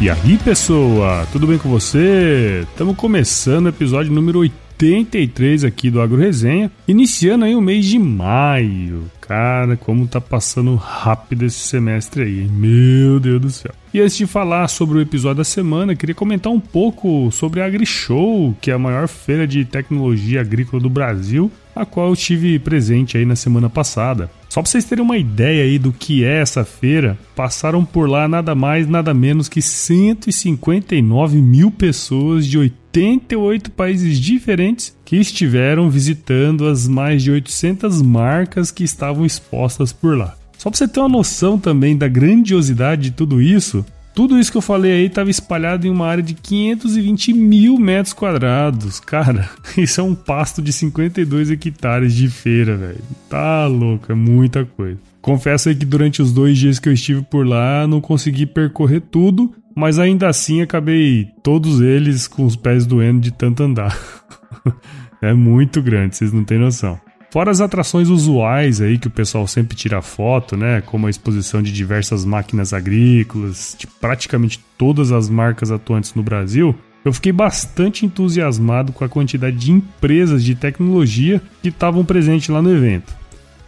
E aí, pessoa, tudo bem com você? Estamos começando o episódio número 83 aqui do Agro Resenha, iniciando aí o mês de maio. Cara, como tá passando rápido esse semestre aí? Meu Deus do céu. E antes de falar sobre o episódio da semana, queria comentar um pouco sobre a AgriShow, que é a maior feira de tecnologia agrícola do Brasil, a qual eu tive presente aí na semana passada. Só para vocês terem uma ideia aí do que é essa feira, passaram por lá nada mais, nada menos que 159 mil pessoas de 88 países diferentes que estiveram visitando as mais de 800 marcas que estavam expostas por lá. Só para você ter uma noção também da grandiosidade de tudo isso, tudo isso que eu falei aí estava espalhado em uma área de 520 mil metros quadrados. Cara, isso é um pasto de 52 hectares de feira, velho. Tá louco, é muita coisa. Confesso aí que durante os dois dias que eu estive por lá, não consegui percorrer tudo, mas ainda assim acabei todos eles com os pés doendo de tanto andar. é muito grande, vocês não têm noção. Fora as atrações usuais aí que o pessoal sempre tira foto, né? Como a exposição de diversas máquinas agrícolas, de praticamente todas as marcas atuantes no Brasil, eu fiquei bastante entusiasmado com a quantidade de empresas de tecnologia que estavam presentes lá no evento.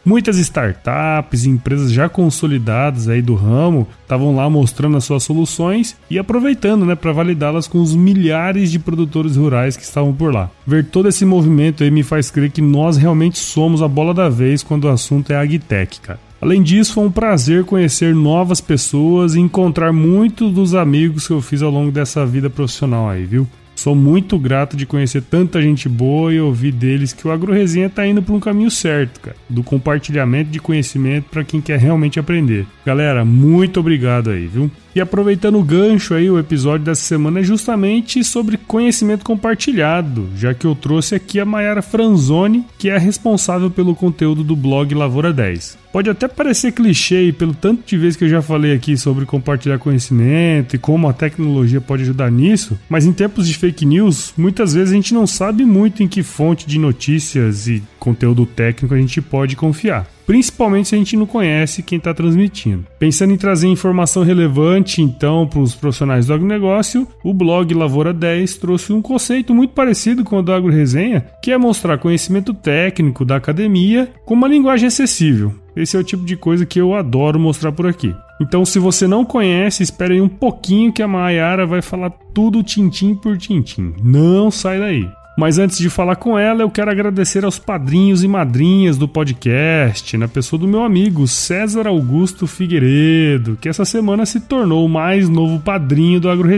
Muitas startups e empresas já consolidadas aí do ramo estavam lá mostrando as suas soluções e aproveitando, né, para validá-las com os milhares de produtores rurais que estavam por lá. Ver todo esse movimento aí me faz crer que nós realmente somos a bola da vez quando o assunto é agtech, cara. Além disso, foi um prazer conhecer novas pessoas e encontrar muitos dos amigos que eu fiz ao longo dessa vida profissional aí, viu? Sou muito grato de conhecer tanta gente boa e ouvir deles que o AgroResenha tá indo por um caminho certo, cara, do compartilhamento de conhecimento para quem quer realmente aprender. Galera, muito obrigado aí, viu? E aproveitando o gancho aí, o episódio dessa semana é justamente sobre conhecimento compartilhado, já que eu trouxe aqui a Mayara Franzoni, que é responsável pelo conteúdo do blog Lavoura 10. Pode até parecer clichê pelo tanto de vezes que eu já falei aqui sobre compartilhar conhecimento e como a tecnologia pode ajudar nisso, mas em tempos de fake news, muitas vezes a gente não sabe muito em que fonte de notícias e conteúdo técnico a gente pode confiar principalmente se a gente não conhece quem está transmitindo. Pensando em trazer informação relevante, então, para os profissionais do agronegócio, o blog Lavoura 10 trouxe um conceito muito parecido com o do Agro Resenha, que é mostrar conhecimento técnico da academia com uma linguagem acessível. Esse é o tipo de coisa que eu adoro mostrar por aqui. Então, se você não conhece, espere aí um pouquinho que a Mayara vai falar tudo tintim por tintim. Não sai daí. Mas antes de falar com ela, eu quero agradecer aos padrinhos e madrinhas do podcast, na pessoa do meu amigo César Augusto Figueiredo, que essa semana se tornou o mais novo padrinho do Agro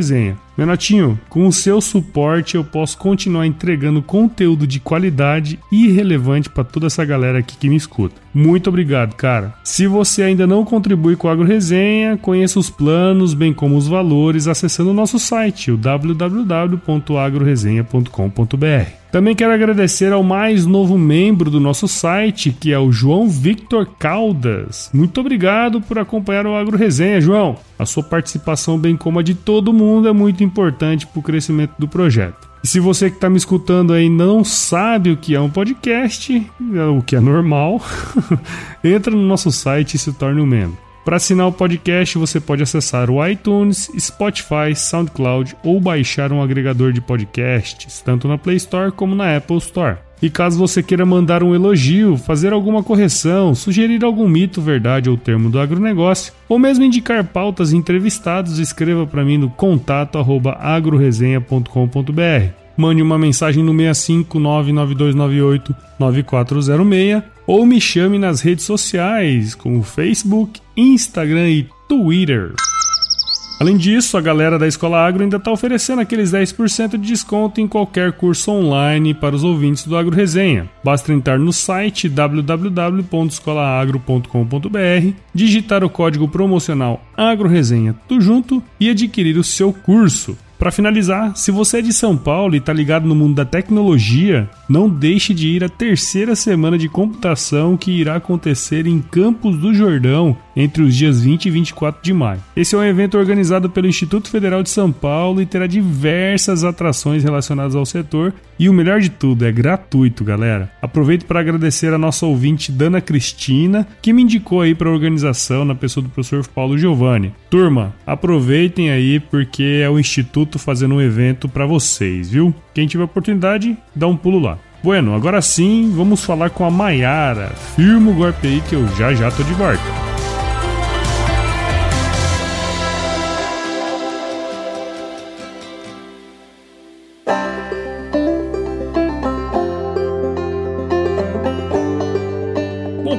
Renatinho, com o seu suporte eu posso continuar entregando conteúdo de qualidade e relevante para toda essa galera aqui que me escuta. Muito obrigado, cara. Se você ainda não contribui com a Agro Resenha, conheça os planos, bem como os valores, acessando o nosso site, o www.agroresenha.com.br. Também quero agradecer ao mais novo membro do nosso site, que é o João Victor Caldas. Muito obrigado por acompanhar o Agro Resenha, João. A sua participação, bem como a de todo mundo, é muito importante para o crescimento do projeto. E se você que está me escutando aí não sabe o que é um podcast, o que é normal, entra no nosso site e se torne um membro. Para assinar o podcast, você pode acessar o iTunes, Spotify, SoundCloud ou baixar um agregador de podcasts, tanto na Play Store como na Apple Store. E caso você queira mandar um elogio, fazer alguma correção, sugerir algum mito, verdade ou termo do agronegócio, ou mesmo indicar pautas entrevistados, escreva para mim no contato@agroresenha.com.br. mande uma mensagem no 65992989406 ou me chame nas redes sociais, como Facebook, Instagram e Twitter. Além disso, a galera da Escola Agro ainda está oferecendo aqueles 10% de desconto em qualquer curso online para os ouvintes do Agro Resenha. Basta entrar no site www.escolaagro.com.br, digitar o código promocional Agro Resenha tudo junto e adquirir o seu curso. Para finalizar, se você é de São Paulo e está ligado no mundo da tecnologia, não deixe de ir à terceira semana de computação que irá acontecer em Campos do Jordão entre os dias 20 e 24 de maio. Esse é um evento organizado pelo Instituto Federal de São Paulo e terá diversas atrações relacionadas ao setor e o melhor de tudo, é gratuito, galera. Aproveito para agradecer a nossa ouvinte Dana Cristina, que me indicou aí para a organização na pessoa do professor Paulo Giovanni. Turma, aproveitem aí porque é o Instituto fazendo um evento para vocês, viu? Quem tiver oportunidade, dá um pulo lá. Bueno, agora sim, vamos falar com a Maiara. Firma o golpe aí que eu já já tô de volta.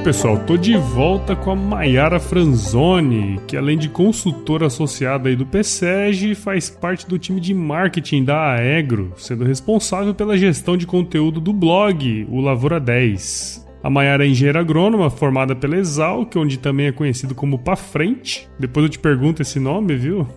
Pessoal, tô de volta com a Maiara Franzoni, que além de consultora associada aí do PSEG, faz parte do time de marketing da Aegro, sendo responsável pela gestão de conteúdo do blog, o Lavoura 10. A Maiara é engenheira agrônoma, formada pela Exalc, onde também é conhecido como Pa Frente. Depois eu te pergunto esse nome, viu?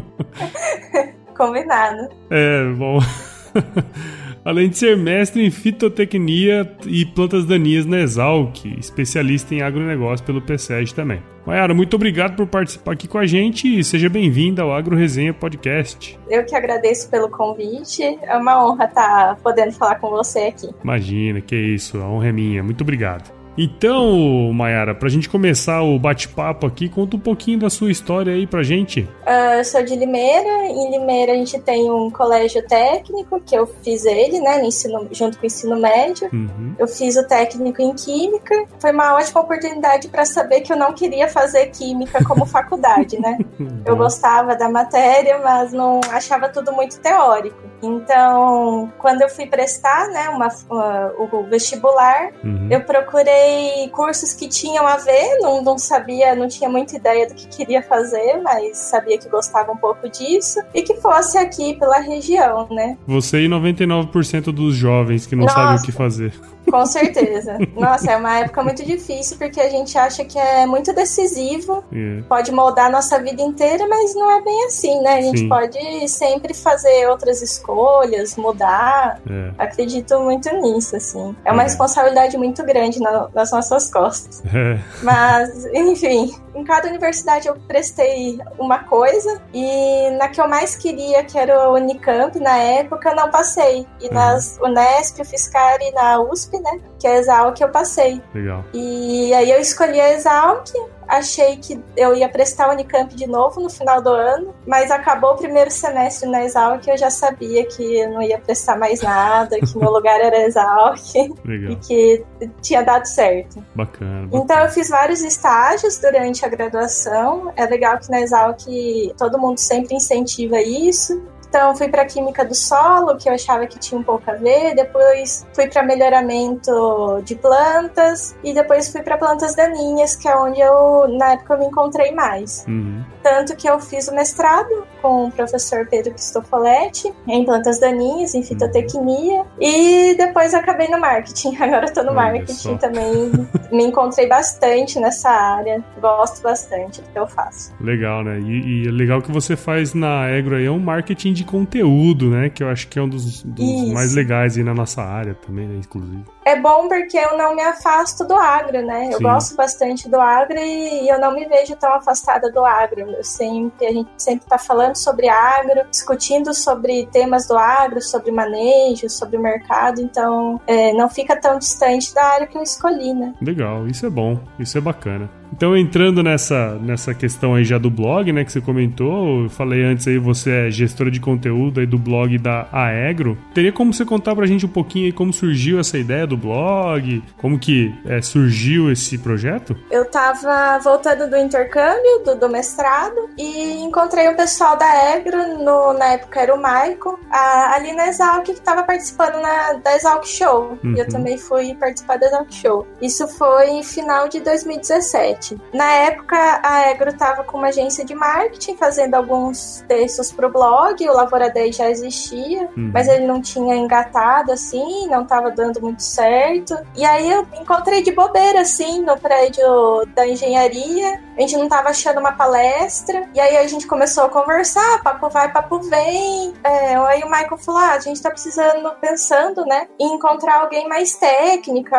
Combinado. É, bom. além de ser mestre em fitotecnia e plantas daninhas na Exalc, especialista em agronegócio pelo PSEG também. Mayara, muito obrigado por participar aqui com a gente e seja bem-vinda ao Agro Resenha Podcast. Eu que agradeço pelo convite, é uma honra estar podendo falar com você aqui. Imagina, que isso, a honra é minha, muito obrigado. Então, Mayara, pra gente começar o bate-papo aqui, conta um pouquinho da sua história aí pra gente. Uh, eu sou de Limeira. Em Limeira a gente tem um colégio técnico, que eu fiz ele, né, ensino, junto com o ensino médio. Uhum. Eu fiz o técnico em Química. Foi uma ótima oportunidade para saber que eu não queria fazer Química como faculdade, né? eu gostava da matéria, mas não achava tudo muito teórico. Então, quando eu fui prestar, né, uma, uma o vestibular, uhum. eu procurei procurei cursos que tinham a ver, não, não sabia, não tinha muita ideia do que queria fazer, mas sabia que gostava um pouco disso e que fosse aqui pela região, né? Você e 99% dos jovens que não Nossa. sabem o que fazer. Com certeza. Nossa, é uma época muito difícil porque a gente acha que é muito decisivo, yeah. pode moldar a nossa vida inteira, mas não é bem assim, né? A gente Sim. pode sempre fazer outras escolhas, mudar. É. Acredito muito nisso, assim. É uma é. responsabilidade muito grande na, nas nossas costas. É. Mas, enfim, em cada universidade eu prestei uma coisa e na que eu mais queria, que era o Unicamp, na época, eu não passei. E uhum. nas Unesp, Fiscar e na USP, né? Que é a Exalc, eu passei. Legal. E aí eu escolhi a Exalc, achei que eu ia prestar o Unicamp de novo no final do ano, mas acabou o primeiro semestre na Exalc e eu já sabia que eu não ia prestar mais nada, que meu lugar era Exalc e que tinha dado certo. Bacana, bacana. Então eu fiz vários estágios durante a graduação. É legal que na Exalc todo mundo sempre incentiva isso. Então fui para química do solo, que eu achava que tinha um pouco a ver, depois fui para melhoramento de plantas e depois fui para plantas daninhas, que é onde eu na época eu me encontrei mais. Uhum. Tanto que eu fiz o mestrado com o professor Pedro Cristofoletti em plantas daninhas, em fitotecnia, e depois acabei no marketing. Agora estou no Olha marketing só. também. me encontrei bastante nessa área, gosto bastante do que eu faço. Legal, né? E, e é legal que você faz na Agro aí é um marketing de conteúdo, né? Que eu acho que é um dos, dos mais legais aí na nossa área também, né? Inclusive. É bom porque eu não me afasto do agro, né? Eu Sim. gosto bastante do agro e eu não me vejo tão afastada do agro. Eu sempre, a gente sempre está falando sobre agro, discutindo sobre temas do agro, sobre manejo, sobre mercado, então é, não fica tão distante da área que eu escolhi, né? Legal, isso é bom, isso é bacana. Então, entrando nessa, nessa questão aí já do blog, né, que você comentou, eu falei antes aí, você é gestora de conteúdo aí do blog da Aegro. Teria como você contar pra gente um pouquinho aí como surgiu essa ideia do blog? Como que é, surgiu esse projeto? Eu tava voltando do intercâmbio, do, do mestrado, e encontrei um pessoal da Aegro, no, na época era o Maico, a, ali na Exalc, que tava participando na, da Exalc Show. Uhum. E eu também fui participar da Exalc Show. Isso foi em final de 2017. Na época, a Egro estava com uma agência de marketing fazendo alguns textos para o blog, o Lavoura 10 já existia, uhum. mas ele não tinha engatado assim, não estava dando muito certo. E aí eu encontrei de bobeira assim no prédio da engenharia, a gente não estava achando uma palestra, e aí a gente começou a conversar, papo vai, papo vem. É, aí o Michael falou: ah, a gente está precisando, pensando, né, em encontrar alguém mais técnica,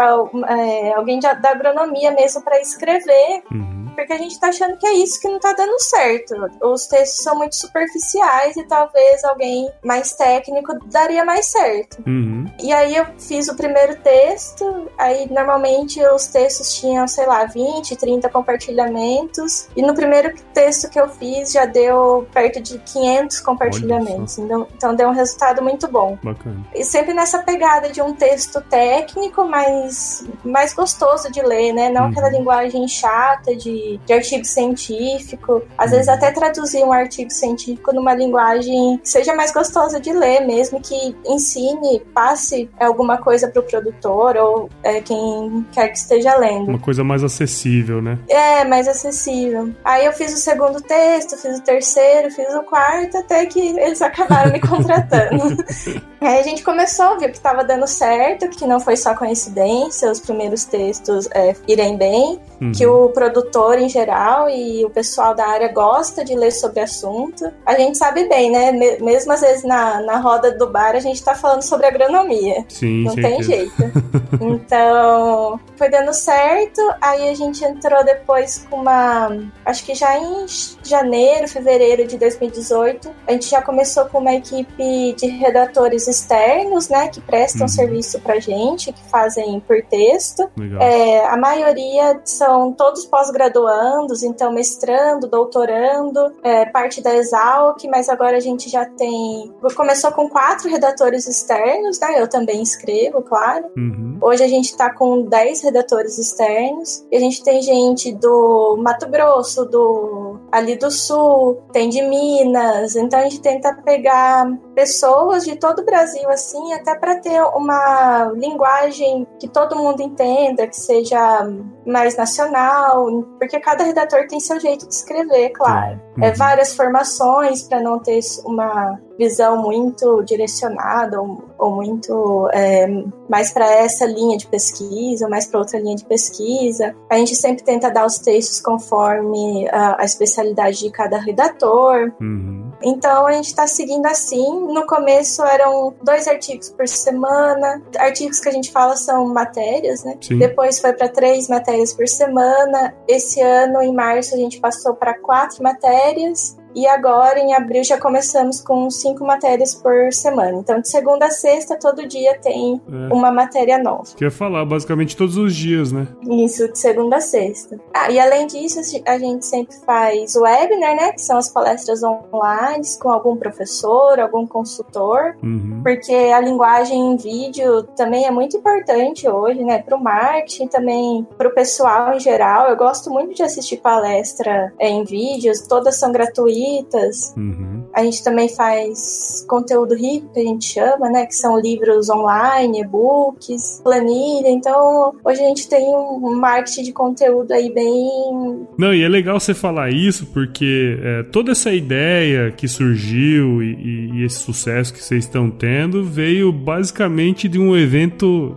é, alguém da agronomia mesmo para escrever. Uhum porque a gente tá achando que é isso que não tá dando certo. Os textos são muito superficiais e talvez alguém mais técnico daria mais certo. Uhum. E aí eu fiz o primeiro texto, aí normalmente os textos tinham, sei lá, 20, 30 compartilhamentos, e no primeiro texto que eu fiz já deu perto de 500 compartilhamentos. Então, então deu um resultado muito bom. Bacana. E sempre nessa pegada de um texto técnico, mas mais gostoso de ler, né? Não uhum. aquela linguagem chata de de, artigo científico, às vezes até traduzir um artigo científico numa linguagem que seja mais gostosa de ler, mesmo que ensine, passe alguma coisa para o produtor ou é, quem quer que esteja lendo. Uma coisa mais acessível, né? É, mais acessível. Aí eu fiz o segundo texto, fiz o terceiro, fiz o quarto, até que eles acabaram me contratando. Aí a gente começou ver que estava dando certo, que não foi só coincidência, os primeiros textos é, irem bem, uhum. que o produtor em geral e o pessoal da área gosta de ler sobre assunto. A gente sabe bem, né? Mesmo às vezes na, na roda do bar a gente tá falando sobre agronomia. Sim, Não tem jeito. então, foi dando certo. Aí a gente entrou depois com uma. Acho que já em janeiro, fevereiro de 2018, a gente já começou com uma equipe de redatores externos, né? Que prestam uhum. serviço pra gente, que fazem por texto. É, a maioria são todos pós-graduados graduandos, então mestrando, doutorando, é, parte da Exalc, mas agora a gente já tem. Começou com quatro redatores externos, né? Eu também escrevo, claro. Uhum. Hoje a gente está com dez redatores externos. E a gente tem gente do Mato Grosso, do ali do Sul, tem de Minas. Então a gente tenta pegar pessoas de todo o Brasil, assim, até para ter uma linguagem que todo mundo entenda, que seja mais nacional, porque cada redator tem seu jeito de escrever, claro. Uhum. É várias formações para não ter uma visão muito direcionada ou, ou muito é, mais para essa linha de pesquisa, mais para outra linha de pesquisa. A gente sempre tenta dar os textos conforme a, a especialidade de cada redator. Uhum. Então a gente está seguindo assim. No começo eram dois artigos por semana. Artigos que a gente fala são matérias, né? Sim. Depois foi para três matérias por semana. Esse ano, em março, a gente passou para quatro matérias férias. E agora, em abril, já começamos com cinco matérias por semana. Então, de segunda a sexta, todo dia tem é. uma matéria nova. Quer falar, basicamente todos os dias, né? Isso, de segunda a sexta. Ah, e além disso, a gente sempre faz webinar, né? Que são as palestras online com algum professor, algum consultor. Uhum. Porque a linguagem em vídeo também é muito importante hoje, né? Para o marketing, também para o pessoal em geral. Eu gosto muito de assistir palestra em vídeos, todas são gratuitas gratuitas. Uhum. A gente também faz conteúdo rico, que a gente chama, né? Que são livros online, e-books, planilha. Então, hoje a gente tem um marketing de conteúdo aí bem. Não, e é legal você falar isso, porque é, toda essa ideia que surgiu e, e, e esse sucesso que vocês estão tendo veio basicamente de um evento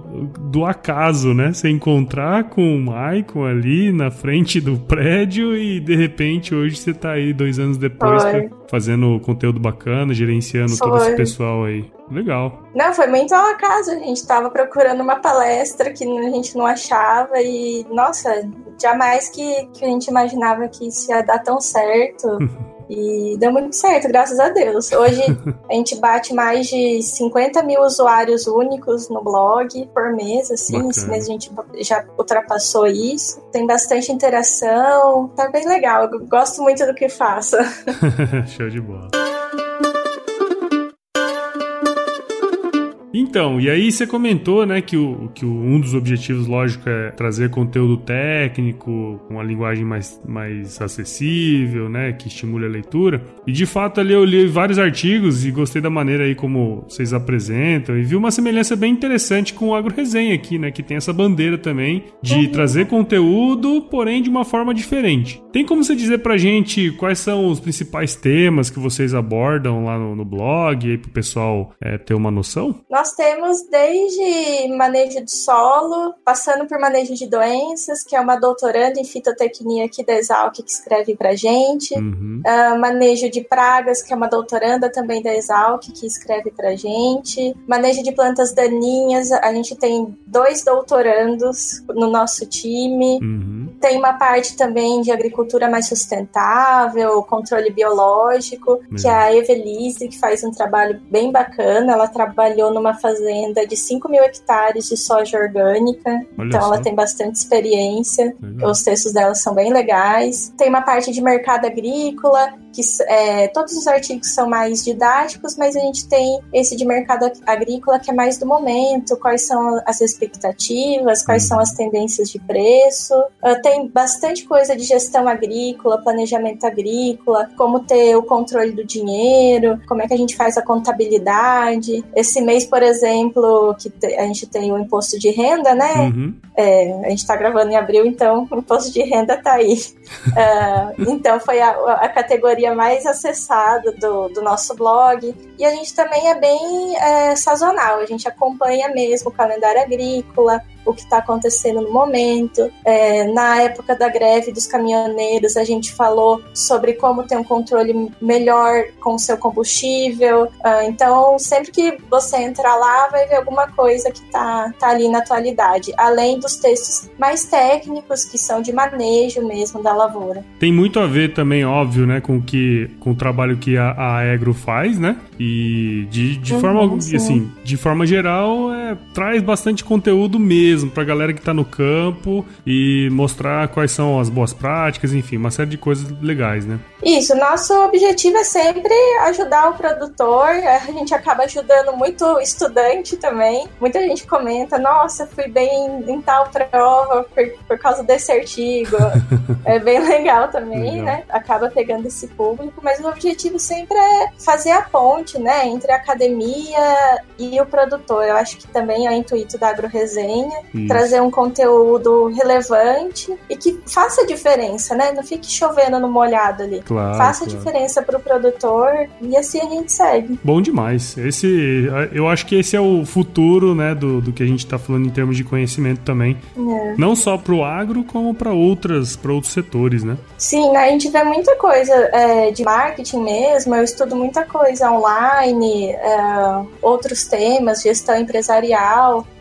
do acaso, né? Você encontrar com o Maicon ali na frente do prédio e de repente hoje você tá aí dois anos depois depois fazendo conteúdo bacana, gerenciando foi. todo esse pessoal aí. Legal. Não, foi muito ao acaso. A gente tava procurando uma palestra que a gente não achava e, nossa, jamais que, que a gente imaginava que isso ia dar tão certo. E deu muito certo, graças a Deus. Hoje a gente bate mais de 50 mil usuários únicos no blog por mês, assim. Bacana. Esse mês a gente já ultrapassou isso. Tem bastante interação, tá bem legal. Eu gosto muito do que faço. Show de bola. Então, e aí você comentou, né, que, o, que o, um dos objetivos, lógico, é trazer conteúdo técnico, com uma linguagem mais, mais acessível, né, que estimule a leitura. E de fato ali eu li vários artigos e gostei da maneira aí como vocês apresentam e vi uma semelhança bem interessante com o Agro Resenha aqui, né, que tem essa bandeira também de uhum. trazer conteúdo, porém de uma forma diferente. Tem como você dizer pra gente quais são os principais temas que vocês abordam lá no, no blog, aí pro pessoal é, ter uma noção? Nós temos desde manejo de solo, passando por manejo de doenças, que é uma doutoranda em fitotecnia aqui da Exalc que escreve pra gente. Uhum. Uh, manejo de pragas, que é uma doutoranda também da Exalc que escreve pra gente. Manejo de plantas daninhas, a gente tem dois doutorandos no nosso time. Uhum. Tem uma parte também de agricultura mais sustentável, controle biológico, uhum. que é a Evelise, que faz um trabalho bem bacana. Ela trabalhou numa uma fazenda de 5 mil hectares de soja orgânica. Olha então só. ela tem bastante experiência. Legal. Os textos dela são bem legais. Tem uma parte de mercado agrícola, que é, todos os artigos são mais didáticos, mas a gente tem esse de mercado agrícola que é mais do momento, quais são as expectativas, quais são as tendências de preço. Uh, tem bastante coisa de gestão agrícola, planejamento agrícola, como ter o controle do dinheiro, como é que a gente faz a contabilidade. Esse mês, por exemplo, que a gente tem o imposto de renda, né? Uhum. É, a gente está gravando em abril, então o imposto de renda está aí. Uh, então foi a, a categoria categoria mais acessada do, do nosso blog. E a gente também é bem é, sazonal, a gente acompanha mesmo o calendário agrícola, o que está acontecendo no momento. É, na época da greve dos caminhoneiros, a gente falou sobre como ter um controle melhor com o seu combustível. Uh, então, sempre que você entrar lá, vai ver alguma coisa que está tá ali na atualidade, além dos textos mais técnicos, que são de manejo mesmo da lavoura. Tem muito a ver também, óbvio, né, com, que, com o trabalho que a, a Agro faz, né? E de, de uhum, forma, assim, de forma geral, é, traz bastante conteúdo mesmo mesmo pra galera que tá no campo e mostrar quais são as boas práticas, enfim, uma série de coisas legais, né? Isso, nosso objetivo é sempre ajudar o produtor, a gente acaba ajudando muito estudante também. Muita gente comenta, nossa, fui bem em tal prova por, por causa desse artigo. é bem legal também, legal. né? Acaba pegando esse público, mas o objetivo sempre é fazer a ponte, né, entre a academia e o produtor. Eu acho que também é o intuito da AgroResenha isso. trazer um conteúdo relevante e que faça diferença, né? Não fique chovendo no molhado ali. Claro, faça claro. diferença para o produtor e assim a gente segue. Bom demais. Esse, eu acho que esse é o futuro, né, do, do que a gente está falando em termos de conhecimento também. É. Não só para o agro, como para outras, para outros setores, né? Sim, a gente vê muita coisa é, de marketing mesmo. Eu estudo muita coisa online, é, outros temas, gestão empresarial.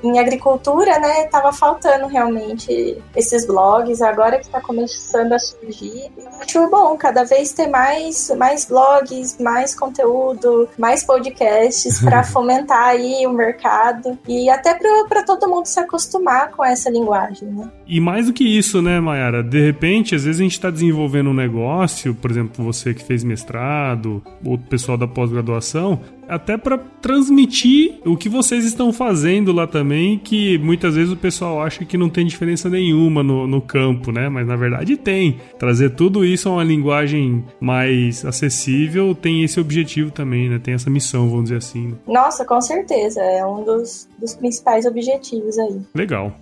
Em agricultura, né? tava faltando realmente esses blogs, agora que está começando a surgir. Acho bom cada vez ter mais, mais blogs, mais conteúdo, mais podcasts para fomentar aí o mercado e até para todo mundo se acostumar com essa linguagem, né? E mais do que isso, né, Mayara? De repente, às vezes a gente está desenvolvendo um negócio, por exemplo, você que fez mestrado, ou o pessoal da pós-graduação, até para transmitir o que vocês estão fazendo lá também, que muitas vezes o pessoal acha que não tem diferença nenhuma no, no campo, né? Mas na verdade tem. Trazer tudo isso a uma linguagem mais acessível tem esse objetivo também, né? Tem essa missão, vamos dizer assim. Nossa, com certeza. É um dos, dos principais objetivos aí. Legal.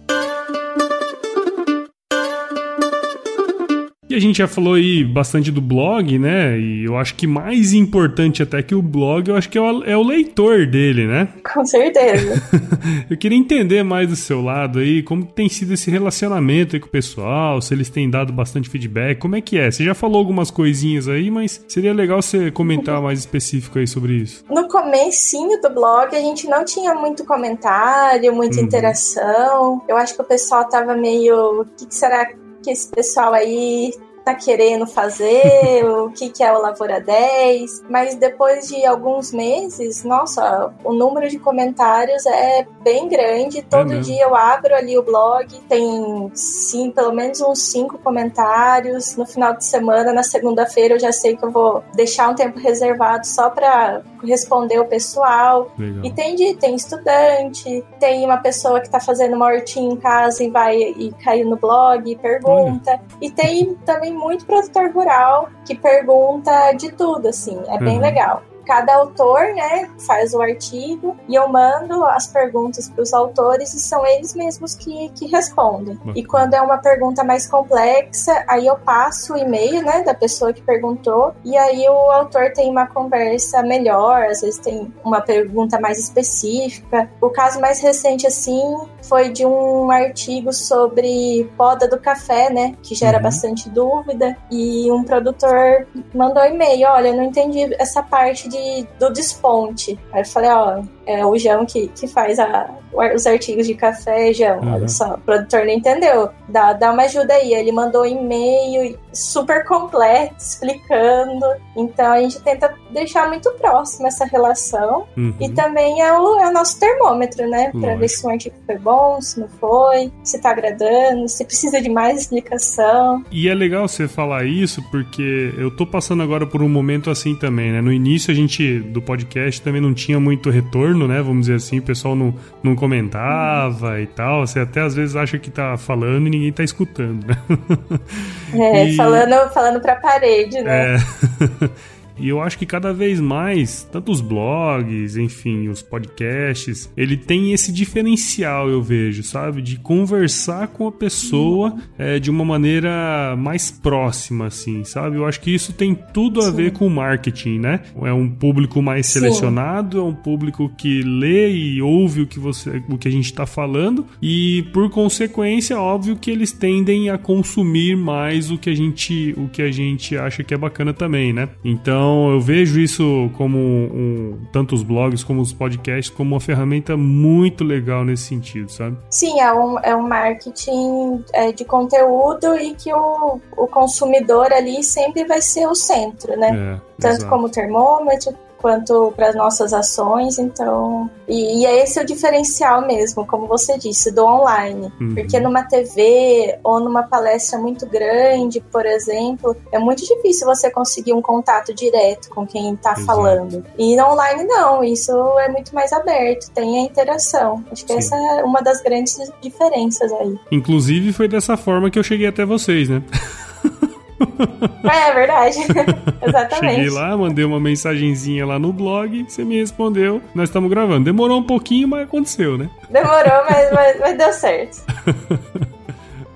A gente já falou aí bastante do blog, né? E eu acho que mais importante até que o blog, eu acho que é o, é o leitor dele, né? Com certeza. eu queria entender mais do seu lado aí, como tem sido esse relacionamento aí com o pessoal, se eles têm dado bastante feedback, como é que é? Você já falou algumas coisinhas aí, mas seria legal você comentar mais específico aí sobre isso. No comecinho do blog, a gente não tinha muito comentário, muita uhum. interação. Eu acho que o pessoal tava meio... O que será que esse pessoal aí tá querendo fazer, o que, que é o Lavoura 10. Mas depois de alguns meses, nossa, o número de comentários é bem grande. Todo é dia eu abro ali o blog, tem sim, pelo menos uns cinco comentários. No final de semana, na segunda-feira, eu já sei que eu vou deixar um tempo reservado só para responder o pessoal. Legal. E tem de, tem estudante, tem uma pessoa que tá fazendo uma hortinha em casa e vai e caiu no blog e pergunta. Olha. E tem também muito produtor rural que pergunta de tudo, assim, é bem uhum. legal cada autor, né, faz o artigo e eu mando as perguntas para os autores e são eles mesmos que, que respondem. E quando é uma pergunta mais complexa, aí eu passo o e-mail, né, da pessoa que perguntou e aí o autor tem uma conversa melhor, às vezes tem uma pergunta mais específica. O caso mais recente, assim, foi de um artigo sobre poda do café, né, que gera uhum. bastante dúvida e um produtor mandou e-mail, olha, eu não entendi essa parte de de, do desponte. Aí eu falei, ó, é o João que, que faz a, os artigos de café, João. Uhum. Olha só, o produtor não entendeu. Dá, dá uma ajuda aí. Ele mandou um e-mail super completo, explicando. Então a gente tenta deixar muito próximo essa relação. Uhum. E também é o, é o nosso termômetro, né? Pra ver se o artigo foi bom, se não foi, se tá agradando, se precisa de mais explicação. E é legal você falar isso, porque eu tô passando agora por um momento assim também, né? No início a gente do podcast também não tinha muito retorno né? Vamos dizer assim, o pessoal não, não comentava e tal. Você até às vezes acha que tá falando e ninguém tá escutando, né? É, e... falando, falando pra parede, né? É. E eu acho que cada vez mais, tanto os blogs, enfim, os podcasts, ele tem esse diferencial, eu vejo, sabe? De conversar com a pessoa é, de uma maneira mais próxima, assim, sabe? Eu acho que isso tem tudo a Sim. ver com marketing, né? É um público mais selecionado, Sim. é um público que lê e ouve o que, você, o que a gente está falando, e por consequência, óbvio que eles tendem a consumir mais o que a gente, o que a gente acha que é bacana também, né? Então, então eu vejo isso como um, tanto os blogs como os podcasts como uma ferramenta muito legal nesse sentido, sabe? Sim, é um, é um marketing é, de conteúdo e que o, o consumidor ali sempre vai ser o centro, né? É, Tanto exato. como termômetro, quanto para as nossas ações. Então, e, e, é esse o diferencial mesmo, como você disse, do online. Uhum. Porque numa TV ou numa palestra muito grande, por exemplo, é muito difícil você conseguir um contato direto com quem está falando. E no online não, isso é muito mais aberto, tem a interação. Acho que Sim. essa é uma das grandes diferenças aí. Inclusive foi dessa forma que eu cheguei até vocês, né? É, é verdade. Exatamente. Cheguei lá, mandei uma mensagenzinha lá no blog, você me respondeu, nós estamos gravando. Demorou um pouquinho, mas aconteceu, né? Demorou, mas, mas, mas deu certo.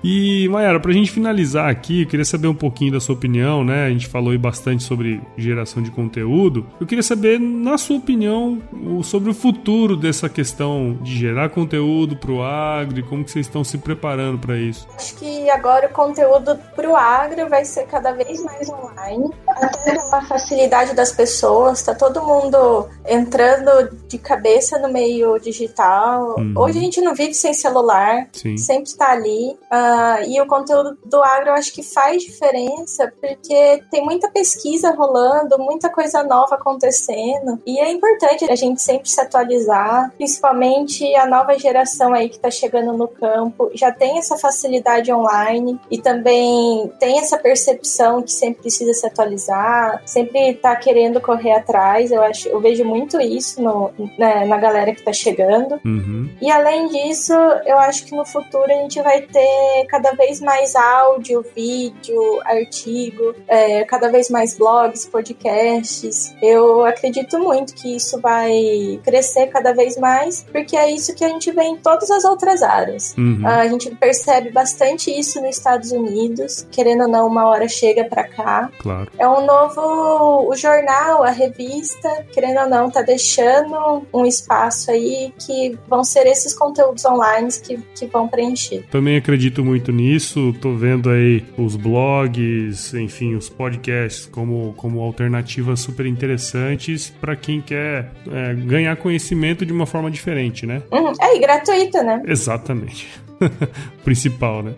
E, Mayara, pra gente finalizar aqui, eu queria saber um pouquinho da sua opinião, né? A gente falou aí bastante sobre geração de conteúdo. Eu queria saber, na sua opinião, sobre o futuro dessa questão de gerar conteúdo pro agro e como que vocês estão se preparando para isso. Acho que agora o conteúdo pro agro vai ser cada vez mais online, até pela facilidade das pessoas, tá todo mundo entrando de cabeça no meio digital. Uhum. Hoje a gente não vive sem celular, Sim. sempre está ali. Uh, Uh, e o conteúdo do agro eu acho que faz diferença porque tem muita pesquisa rolando, muita coisa nova acontecendo e é importante a gente sempre se atualizar, principalmente a nova geração aí que está chegando no campo já tem essa facilidade online e também tem essa percepção que sempre precisa se atualizar, sempre está querendo correr atrás. Eu acho, eu vejo muito isso no, né, na galera que está chegando. Uhum. E além disso, eu acho que no futuro a gente vai ter cada vez mais áudio, vídeo, artigo, é, cada vez mais blogs, podcasts. Eu acredito muito que isso vai crescer cada vez mais, porque é isso que a gente vê em todas as outras áreas. Uhum. A gente percebe bastante isso nos Estados Unidos, querendo ou não, uma hora chega para cá. Claro. É um novo o jornal, a revista, querendo ou não, tá deixando um espaço aí que vão ser esses conteúdos online que, que vão preencher. Também acredito muito muito nisso. Tô vendo aí os blogs, enfim, os podcasts como, como alternativas super interessantes para quem quer é, ganhar conhecimento de uma forma diferente, né? Uhum. É, e gratuita, né? Exatamente. Principal, né?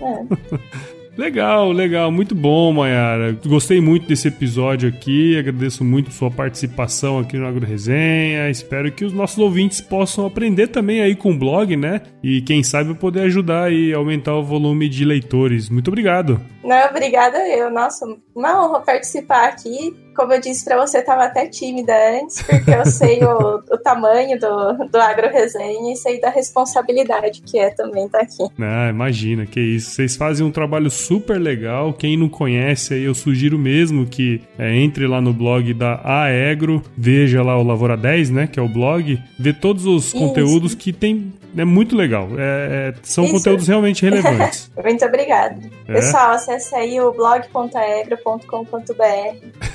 É. Legal, legal, muito bom, Mayara. Gostei muito desse episódio aqui, agradeço muito sua participação aqui no Agro Resenha. Espero que os nossos ouvintes possam aprender também aí com o blog, né? E quem sabe poder ajudar e aumentar o volume de leitores. Muito obrigado. Não, obrigada eu. Nossa, uma honra participar aqui como eu disse para você, estava até tímida antes, porque eu sei o, o tamanho do, do Agro Resenha e sei da responsabilidade que é também estar tá aqui. Ah, imagina, que isso. Vocês fazem um trabalho super legal. Quem não conhece aí, eu sugiro mesmo que é, entre lá no blog da Aegro, veja lá o Lavoura 10, né, que é o blog, vê todos os isso. conteúdos que tem é muito legal. É, é, são Isso. conteúdos realmente relevantes. muito obrigada. É? Pessoal, acesse aí o blog.egro.com.br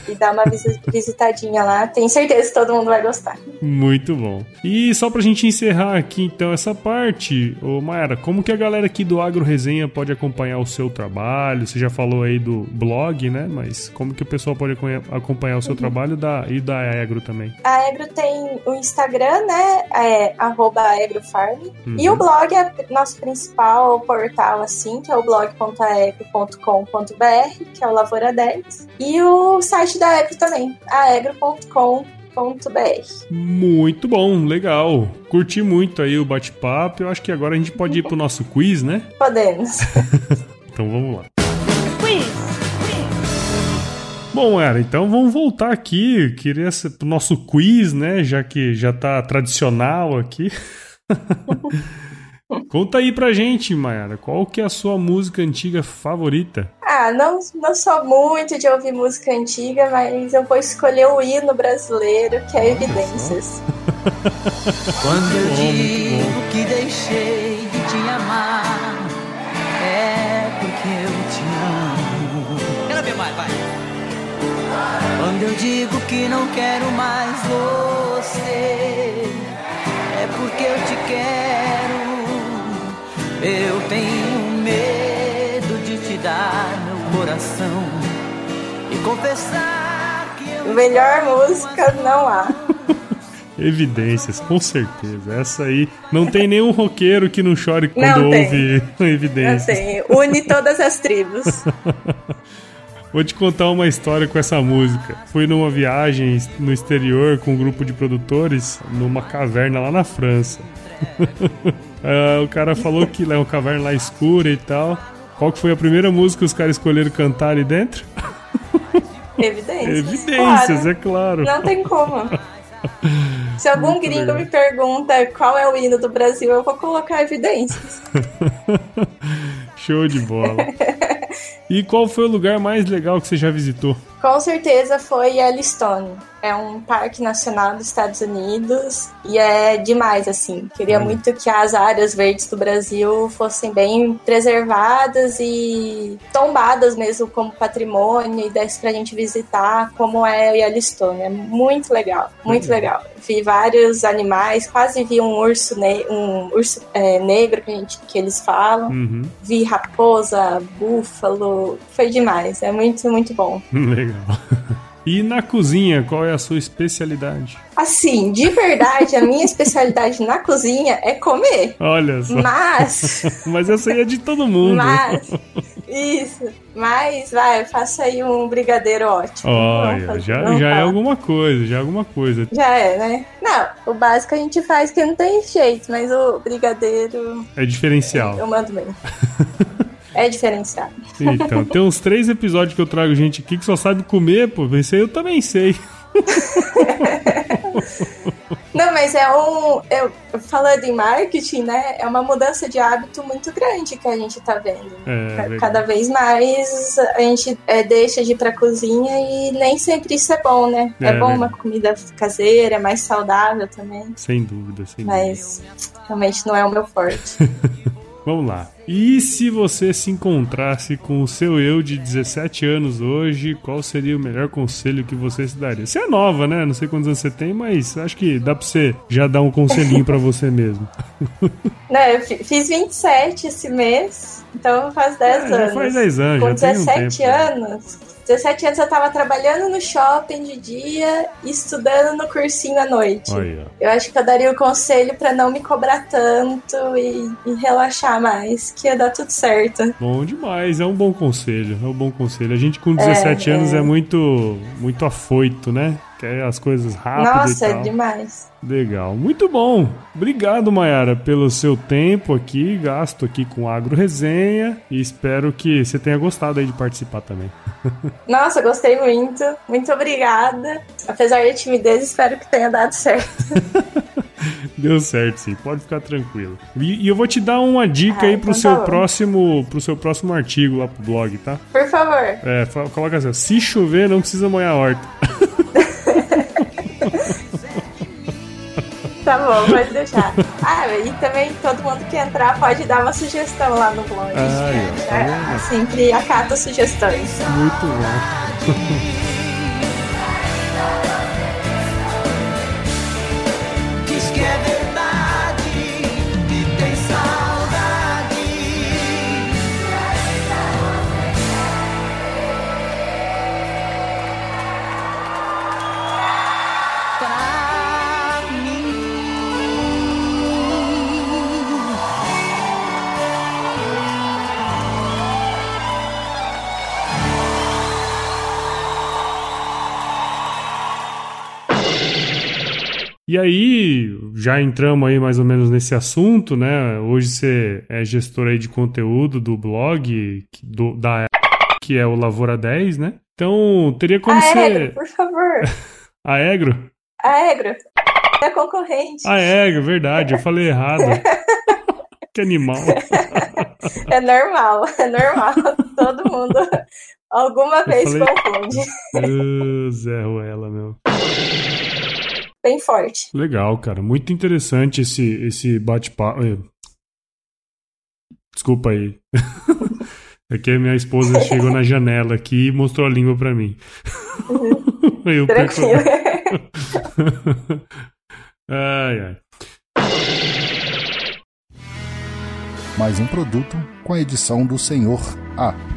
e dá uma visitadinha lá. Tenho certeza que todo mundo vai gostar. Muito bom. E só pra gente encerrar aqui então essa parte, ô Mayara, como que a galera aqui do Agro Resenha pode acompanhar o seu trabalho? Você já falou aí do blog, né? Mas como que o pessoal pode acompanhar o seu uhum. trabalho da, e da Agro também? A Agro tem o Instagram, né? É agrofarm. Uhum. E o blog é nosso principal portal, assim, que é o blog.aegro.com.br, que é o Lavoura 10. E o site da Agro também, aegro.com.br. Muito bom, legal. Curti muito aí o bate-papo. Eu acho que agora a gente pode ir pro nosso quiz, né? Podemos. então vamos lá. Quiz. Bom, era, então vamos voltar aqui. Queria ser pro nosso quiz, né? Já que já tá tradicional aqui. Conta aí pra gente, Mayara, qual que é a sua música antiga favorita? Ah, não, não sou muito de ouvir música antiga, mas eu vou escolher o hino brasileiro, que é Evidências. Quando eu digo que deixei de te amar, é porque eu te amo. Quero ver mais, vai. Quando eu digo que não quero mais você porque eu te quero. Eu tenho medo de te dar meu coração e confessar que eu. Melhor música não há. Evidências, com certeza. Essa aí não tem nenhum roqueiro que não chore quando não ouve evidências. Não tem. Une todas as tribos. Vou te contar uma história com essa música. Fui numa viagem no exterior com um grupo de produtores numa caverna lá na França. uh, o cara falou que é uma caverna lá escura e tal. Qual que foi a primeira música que os caras escolheram cantar ali dentro? Evidências. Evidências, claro. é claro. Não tem como. Se algum Muito gringo legal. me pergunta qual é o hino do Brasil, eu vou colocar evidências. Show de bola. E qual foi o lugar mais legal que você já visitou? Com certeza foi Yellowstone. É um parque nacional dos Estados Unidos e é demais, assim. Queria Olha. muito que as áreas verdes do Brasil fossem bem preservadas e tombadas mesmo como patrimônio e desse pra gente visitar como é Yellowstone. É muito legal, muito legal. Vi vários animais, quase vi um urso, ne um urso é, negro que, gente, que eles falam. Uhum. Vi raposa, búfalo. Foi demais. É muito, muito bom. Legal. E na cozinha, qual é a sua especialidade? Assim, de verdade, a minha especialidade na cozinha é comer. Olha só. Mas. Mas essa aí é de todo mundo. Mas. Isso. Mas, vai, faça aí um brigadeiro ótimo. Olha, já, já é alguma coisa, já é alguma coisa. Já é, né? Não, o básico a gente faz que não tem jeito, mas o brigadeiro. É diferencial. Eu mando bem. É diferenciado. Então, tem uns três episódios que eu trago gente aqui que só sabe comer, pô. Aí eu também sei. Não, mas é um. Eu, falando em marketing, né? É uma mudança de hábito muito grande que a gente tá vendo. É, Cada vez mais a gente é, deixa de ir pra cozinha e nem sempre isso é bom, né? É, é bom uma comida caseira, mais saudável também. Sem dúvida, sem mas, dúvida. Mas realmente não é o meu forte. Vamos lá. E se você se encontrasse com o seu eu de 17 anos hoje, qual seria o melhor conselho que você se daria? Você é nova, né? Não sei quantos anos você tem, mas acho que dá pra você já dar um conselhinho para você mesmo. Não, eu fiz 27 esse mês, então faz 10 é, anos. Já faz 10 anos, Com 17 um anos, 17 anos eu tava trabalhando no shopping de dia e estudando no cursinho à noite. Eu acho que eu daria o conselho para não me cobrar tanto e, e, relaxar mais. que ia dar tudo certo. Bom demais, é um bom conselho, é um bom conselho. A gente com 17 é, anos é. é muito, muito afoito, né? Quer as coisas rápidas Nossa, e tal. é demais. Legal, muito bom. Obrigado, Mayara, pelo seu tempo aqui, gasto aqui com Agro Resenha e espero que você tenha gostado aí de participar também. Nossa, gostei muito. Muito obrigada. Apesar da timidez, espero que tenha dado certo. Deu certo, sim. Pode ficar tranquilo. E, e eu vou te dar uma dica ah, aí pro então seu tá próximo, pro seu próximo artigo lá pro blog, tá? Por favor. É, coloca assim: se chover, não precisa molhar a horta. Tá bom, pode deixar. Ah, e também todo mundo que entrar pode dar uma sugestão lá no blog. Ah, é, é, sempre acato sugestões. Muito bom. E aí, já entramos aí mais ou menos nesse assunto, né? Hoje você é gestor aí de conteúdo do blog do, da que é o Lavoura 10, né? Então, teria como ser... por favor. Aegro? Aegro. É concorrente. Aegro, verdade, eu falei errado. que animal. é normal, é normal. Todo mundo alguma eu vez falei... confunde. Uh, Zé Ruela, meu bem forte. Legal, cara. Muito interessante esse, esse bate-papo. Eh, desculpa aí. É que a minha esposa chegou na janela aqui e mostrou a língua pra mim. Uhum. eu Tranquilo. ai, ai. Mais um produto com a edição do Senhor A.